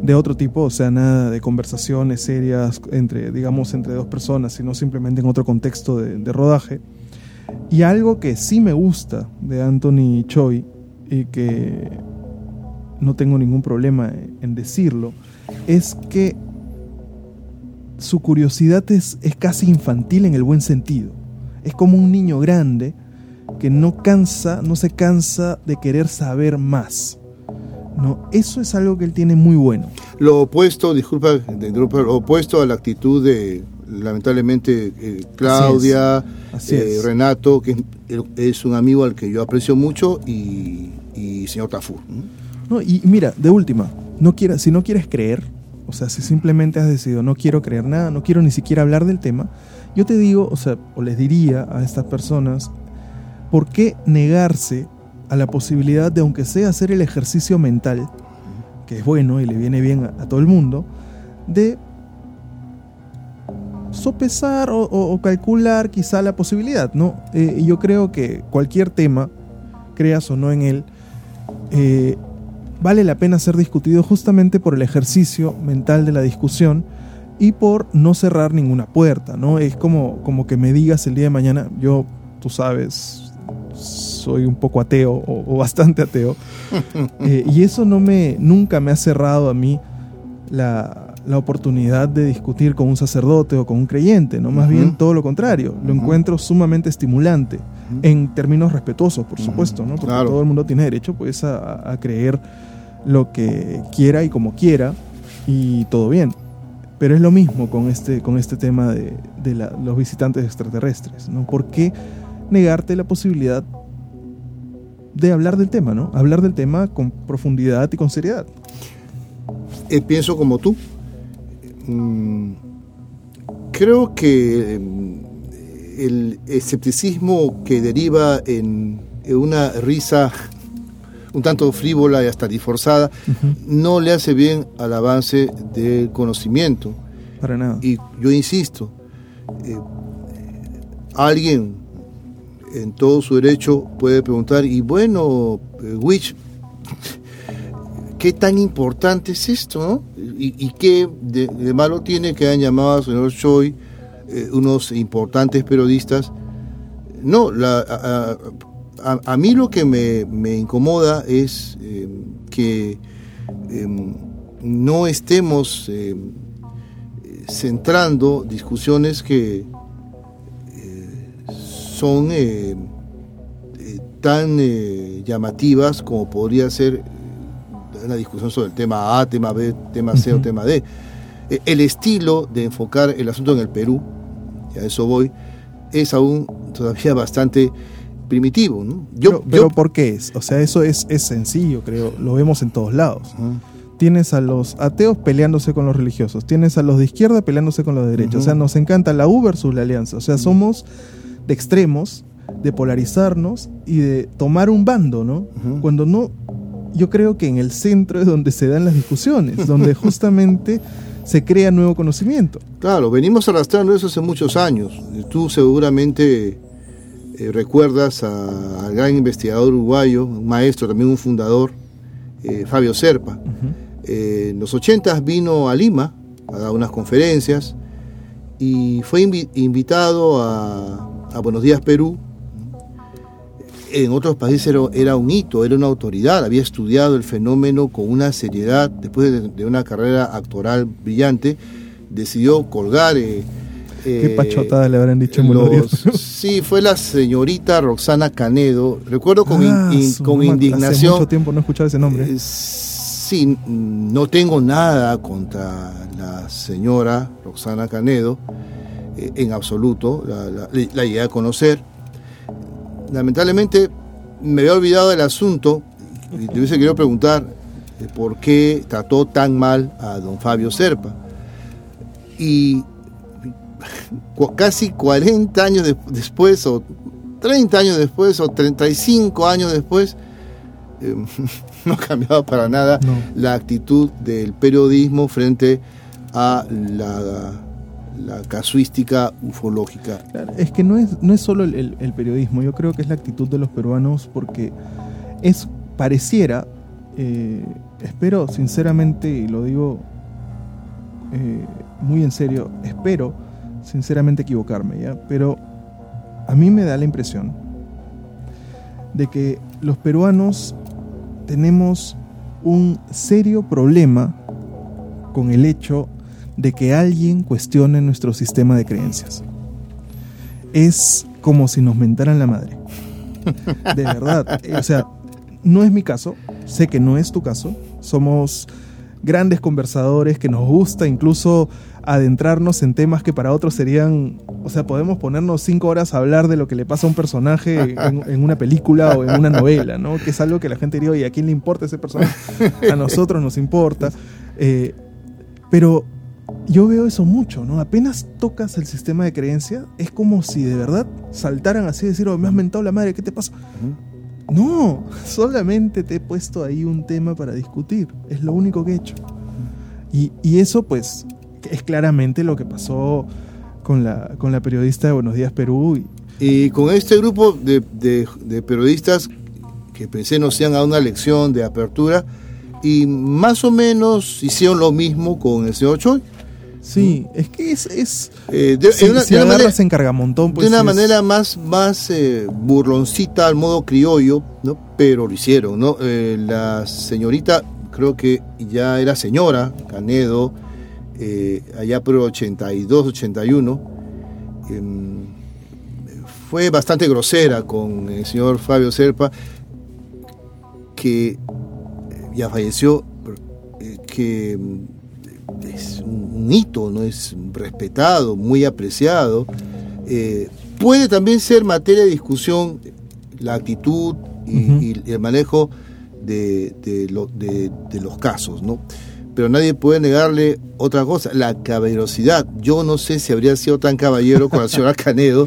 de otro tipo, o sea, nada de conversaciones serias entre, digamos, entre dos personas, sino simplemente en otro contexto de, de rodaje. Y algo que sí me gusta de Anthony Choi y que no tengo ningún problema en decirlo, es que su curiosidad es, es casi infantil en el buen sentido. Es como un niño grande que no cansa, no se cansa de querer saber más. No, eso es algo que él tiene muy bueno. Lo opuesto, disculpa, lo opuesto a la actitud de lamentablemente eh, Claudia, eh, Renato, que es, un amigo al que yo aprecio mucho, y, y señor Tafur. No, y mira, de última, no si no quieres creer, o sea, si simplemente has decidido no quiero creer nada, no quiero ni siquiera hablar del tema, yo te digo, o sea, o les diría a estas personas, ¿por qué negarse a la posibilidad de, aunque sea hacer el ejercicio mental, que es bueno y le viene bien a, todo el mundo, de sopesar o, calcular quizá la posibilidad, ¿no? Eh, yo creo que cualquier tema, creas o no en él, eh, vale la pena ser discutido justamente por el ejercicio mental de la discusión y por no cerrar ninguna puerta, ¿no? Es como, como que me digas el día de mañana, yo, tú sabes, soy un poco ateo o, bastante ateo, eh, y eso no me, nunca me ha cerrado a mí la, la, oportunidad de discutir con un sacerdote o con un creyente, ¿no? Más bien todo lo contrario, lo encuentro sumamente estimulante, en términos respetuosos, por supuesto, ¿no? Porque todo el mundo tiene derecho pues a creer lo que quiera y como quiera y todo bien. Pero es lo mismo con este, con este tema de, los visitantes extraterrestres, ¿no? ¿Por qué negarte la posibilidad de hablar del tema, ¿no? Hablar del tema con profundidad y con seriedad. Eh, pienso como tú. Mm, creo que mm, el escepticismo que deriva en una risa un tanto frívola y hasta disforzada, no le hace bien al avance del conocimiento. Para nada. Y yo insisto, eh, alguien en todo su derecho puede preguntar, y bueno, eh, Witch, ¿qué tan importante es esto? ¿Y, qué de, malo tiene que hayan llamado al señor Choi eh, unos importantes periodistas? No, la, a, mí lo que me, incomoda es eh, que em, no estemos em, centrando discusiones que eh, son tan llamativas como podría ser una discusión sobre el tema A, tema B, tema C o tema D. el estilo de enfocar el asunto en el Perú, y a eso voy, es aún todavía bastante primitivo. ¿no? Yo, pero, ¿por qué es? O sea, eso es, es sencillo, creo. Lo vemos en todos lados. Tienes a los ateos peleándose con los religiosos. Tienes a los de izquierda peleándose con los de derecha. O sea, nos encanta la U versus la alianza. O sea, somos de extremos, de polarizarnos y de tomar un bando, ¿no? Cuando no, yo creo que en el centro es donde se dan las discusiones, donde justamente se crea nuevo conocimiento. Claro, venimos arrastrando eso hace muchos años. Tú seguramente eh, recuerdas al gran investigador uruguayo, un maestro, también un fundador, eh, Fabio Serpa. Eh, en los 80 vino a Lima a dar unas conferencias y fue invitado a, Buenos Días Perú. En otros países era, un hito, era una autoridad, había estudiado el fenómeno con una seriedad, después de, de una carrera actoral brillante, decidió colgar Qué pachotada le habrán dicho los, Sí, fue la señorita Roxana Canedo. Recuerdo con, ah, con indignación. Hace mucho tiempo no escuchaba ese nombre. Eh, sí, no tengo nada contra la señora Roxana Canedo, eh, en absoluto. La, la, llegué a conocer. Lamentablemente me había olvidado del asunto y te hubiese querido preguntar eh, por qué trató tan mal a don Fabio Serpa. Y casi 40 años después, o 30 años después, o 35 años después, eh, no ha cambiado para nada la actitud del periodismo frente a la, casuística ufológica. es que no es, no es solo el, periodismo, yo creo que es la actitud de los peruanos porque es, pareciera, eh, espero sinceramente, y lo digo eh, muy en serio, espero sinceramente equivocarme, ¿ya? Pero a mí me da la impresión de que los peruanos tenemos un serio problema con el hecho de que alguien cuestione nuestro sistema de creencias. Es como si nos mentaran la madre. De verdad. O sea, no es mi caso. Sé que no es tu caso. Somos grandes conversadores que nos gusta incluso adentrarnos en temas que para otros serían, o sea, podemos ponernos cinco horas a hablar de lo que le pasa a un personaje en, una película o en una novela, ¿no? Que es algo que la gente diría, oye, ¿a quién le importa ese personaje? A nosotros nos importa. Eh, pero yo veo eso mucho, ¿no? Apenas tocas el sistema de creencia, es como si de verdad saltaran así y decir, oh, me has mentado la madre, ¿qué te pasa? No, solamente te he puesto ahí un tema para discutir, es lo único que he hecho. Y, y eso pues es claramente lo que pasó con la, con la periodista de Buenos Días Perú. Y, con este grupo de, de, periodistas que pensé nos iban a una lección de apertura y más o menos hicieron lo mismo con el señor Choi. Sí, es que es... es eh, de, si, una, de una manera, en pues, de una manera más, más eh, burloncita al modo criollo, ¿no? pero lo hicieron. ¿no? Eh, la señorita, creo que ya era señora, Canedo, allá por 82, 81, em, fue bastante grosera con el señor Fabio Serpa, que ya falleció, que es un, hito, no es respetado, muy apreciado. puede también ser materia de discusión la actitud y, el manejo de, de los casos, ¿no? pero nadie puede negarle otra cosa, la caballerosidad. Yo no sé si habría sido tan caballero con la señora Canedo.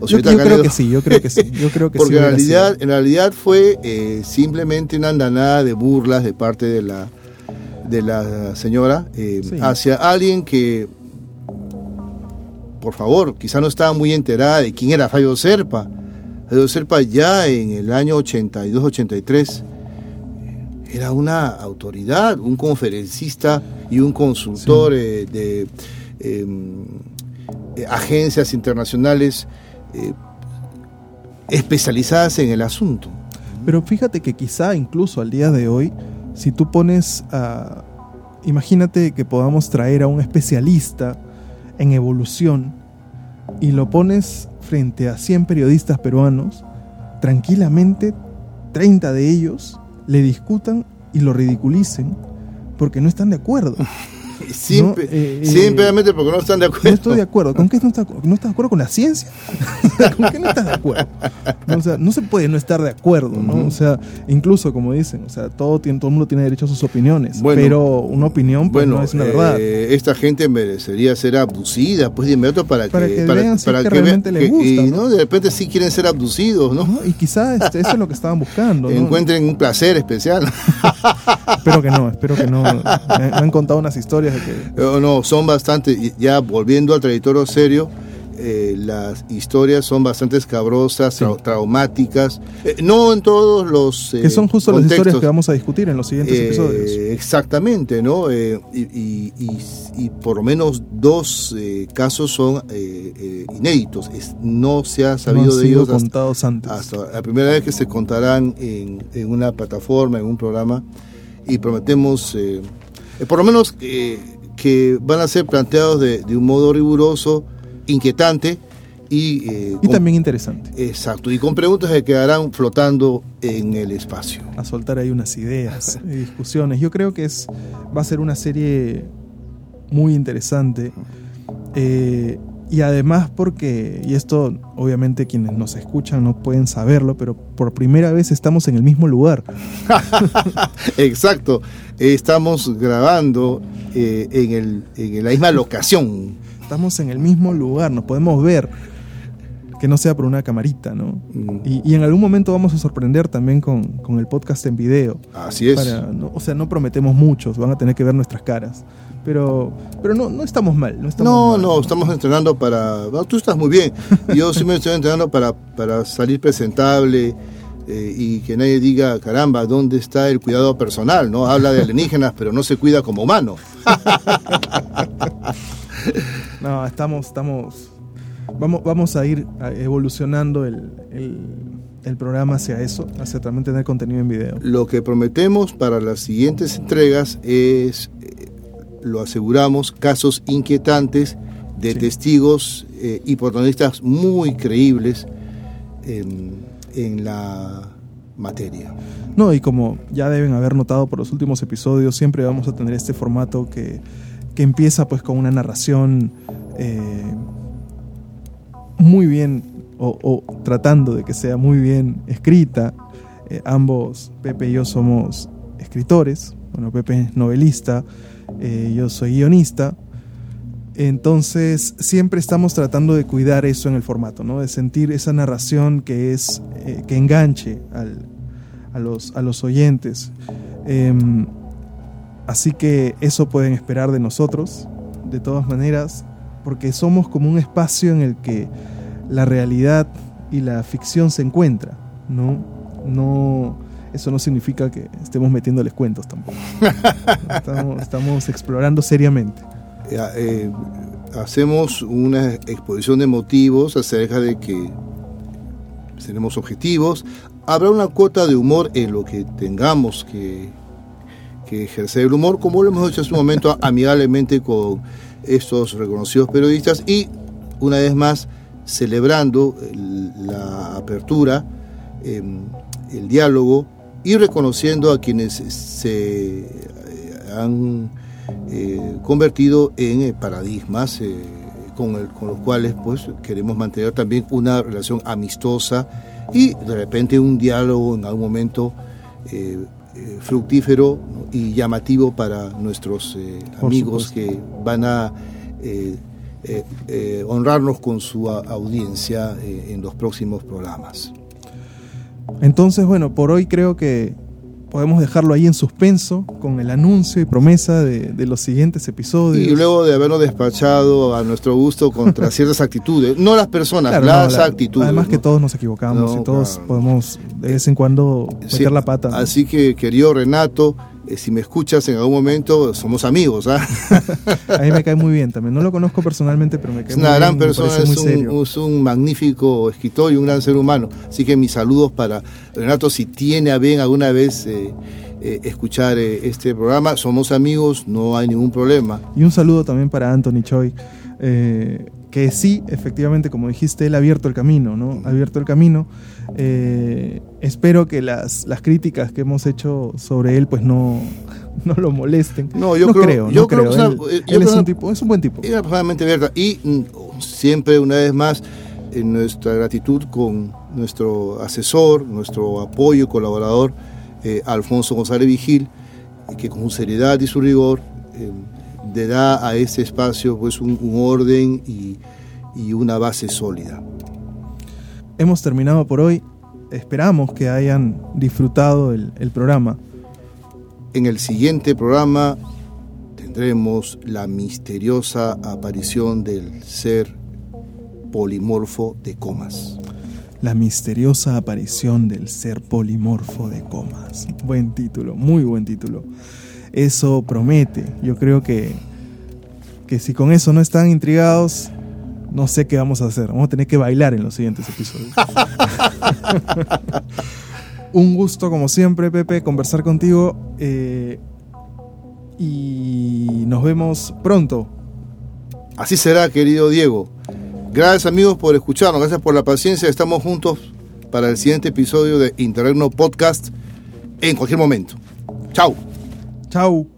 O yo, creo que sí, yo creo que sí. Yo creo que Porque en, realidad, en realidad fue eh, simplemente una andanada de burlas de parte de la, de la señora eh, hacia alguien que, por favor, quizá no estaba muy enterada de quién era Fabio Serpa. Fabio Serpa ya en el año 82-83 era una autoridad, un conferencista y un consultor eh, de em, eh, agencias internacionales eh, especializadas en el asunto. Pero fíjate que quizá incluso al día de hoy, si tú pones a... Imagínate que podamos traer a un especialista en evolución y lo pones frente a 100 periodistas peruanos, tranquilamente 30 de ellos le discutan y lo ridiculicen porque no están de acuerdo. Simple, eh, eh, simplemente porque no están de acuerdo. No estoy de acuerdo. ¿Con qué no estás, no estás de acuerdo con la ciencia? ¿Con qué no estás de acuerdo? O sea, no se puede no estar de acuerdo, ¿no? O sea, incluso como dicen, o sea, todo, todo el mundo tiene derecho a sus opiniones, pero una opinión pues, no es una verdad. Eh, esta gente merecería ser abducida, pues de inmediato para, para que, para, para que, realmente les gusta. Y ¿no? de repente sí quieren ser abducidos, ¿no? Y quizás este, eso es lo que estaban buscando. Encuentren un placer especial. espero que no, espero que no. me han contado unas historias eh, no, son bastante, ya volviendo al territorio serio, eh, las historias son bastante escabrosas, traumáticas, eh, no en todos los... que son justo las historias que vamos a discutir en los siguientes episodios. Exactamente, ¿no? Y, por lo menos dos casos son inéditos, no se ha sabido de ellos contados antes. hasta la primera vez que se contarán en, en una plataforma, en un programa, y prometemos por lo menos que van a ser planteados de, un modo riguroso, inquietante y, eh, y también interesante. Exacto, y con preguntas que quedarán flotando en el espacio. A soltar ahí unas ideas y discusiones. Yo creo que es, va a ser una serie muy interesante. Eh, y además porque, y esto obviamente quienes nos escuchan no pueden saberlo, pero por primera vez estamos en el mismo lugar. Exacto, estamos grabando eh, en, el, en la misma locación. Estamos en el mismo lugar, nos podemos ver que no sea por una camarita, ¿no? Mm. Y, y en algún momento vamos a sorprender también con, con el podcast en video. Así es. Para- no- o sea, no prometemos muchos, van a tener que ver nuestras caras. Pero, pero no, no estamos mal, no estamos No, mal. no, estamos entrenando para... no, tú estás muy bien. Yo sí me estoy entrenando para, para salir presentable eh, y que nadie diga, caramba, ¿dónde está el cuidado personal? no Habla de alienígenas, pero no se cuida como humano. No, estamos, estamos, vamos, vamos a ir evolucionando el, el, el programa hacia eso, hacia también tener contenido en video. Lo que prometemos para las siguientes entregas es, eh, lo aseguramos, casos inquietantes de Sí. testigos eh, y protagonistas muy creíbles en, en la materia. No, y como ya deben haber notado por los últimos episodios, siempre vamos a tener este formato que, que empieza pues con una narración eh, muy bien, o, tratando de que sea muy bien escrita. Eh, ambos, Pepe y yo somos escritores, bueno, Pepe es novelista, eh, yo soy guionista. Entonces siempre estamos tratando de cuidar eso en el formato, ¿no? De sentir esa narración que es eh, que enganche al, a los, a los oyentes. Em, así que eso pueden esperar de nosotros, de todas maneras, porque somos como un espacio en el que la realidad y la ficción se encuentran, ¿no? No, eso no significa que estemos metiéndoles cuentos tampoco. Estamos, estamos explorando seriamente. Eh, eh, hacemos una exposición de motivos acerca de que tenemos objetivos. Habrá una cuota de humor en lo que tengamos que, que ejercer el humor, como lo hemos hecho hace un momento amigablemente con estos reconocidos periodistas y una vez más celebrando el- la apertura, em, el diálogo y reconociendo a quienes se eh, han eh, convertido en eh, paradigmas eh, con, el- con los cuales pues queremos mantener también una relación amistosa y de repente un diálogo en algún momento eh, fructífero y llamativo para nuestros amigos que van a eh, eh, honrarnos con su audiencia eh, en los próximos programas. Entonces, bueno, por hoy creo que podemos dejarlo ahí en suspenso con el anuncio y promesa de, de los siguientes episodios. Y luego de habernos despachado a nuestro gusto contra ciertas actitudes, no las personas, Claro, las no, la- actitudes. Además que ¿no? todos nos equivocamos No, y todos claro. podemos de vez en cuando meter Sí, la pata. Así que, querido Renato, si me escuchas en algún momento, somos amigos. ¿ah? A mí me cae muy bien también. No lo conozco personalmente, pero me cae Es muy una gran bien, me persona, es muy un, serio. es un magnífico escritor y un gran ser humano. Así que mis saludos para Renato, si tiene a bien alguna vez eh, eh, escuchar eh, este programa. Somos amigos, no hay ningún problema. Y un saludo también para Anthony Choi, eh, que sí, efectivamente, como dijiste, él ha abierto el camino, ¿no? Ha abierto el camino. Eh, espero que las, las críticas que hemos hecho sobre él, pues no, no lo molesten. No, yo creo- no yo creo creo. es él yo él creo es un tipo, es un buen tipo. Personalmente abierta. Y mm, siempre, una vez más, en nuestra gratitud con nuestro asesor, nuestro apoyo y colaborador, eh, Alfonso González Vigil, que con su seriedad y su rigor eh, le da a este espacio pues, un, un orden y, y una base sólida. Hemos terminado por hoy. Esperamos que hayan disfrutado el, el programa. En el siguiente programa tendremos la misteriosa aparición del ser polimorfo de comas. La misteriosa aparición del ser polimorfo de comas. Buen título, muy buen título. Eso promete. Yo creo que, que si con eso no están intrigados, no sé qué vamos a hacer. Vamos a tener que bailar en los siguientes episodios. Un gusto, como siempre, Pepe, conversar contigo. eh, y nos vemos pronto. Así será, querido Diego. Gracias amigos por escucharnos, gracias por la paciencia. Estamos juntos para el siguiente episodio de Interregno Podcast en cualquier momento. Chao. Tchau!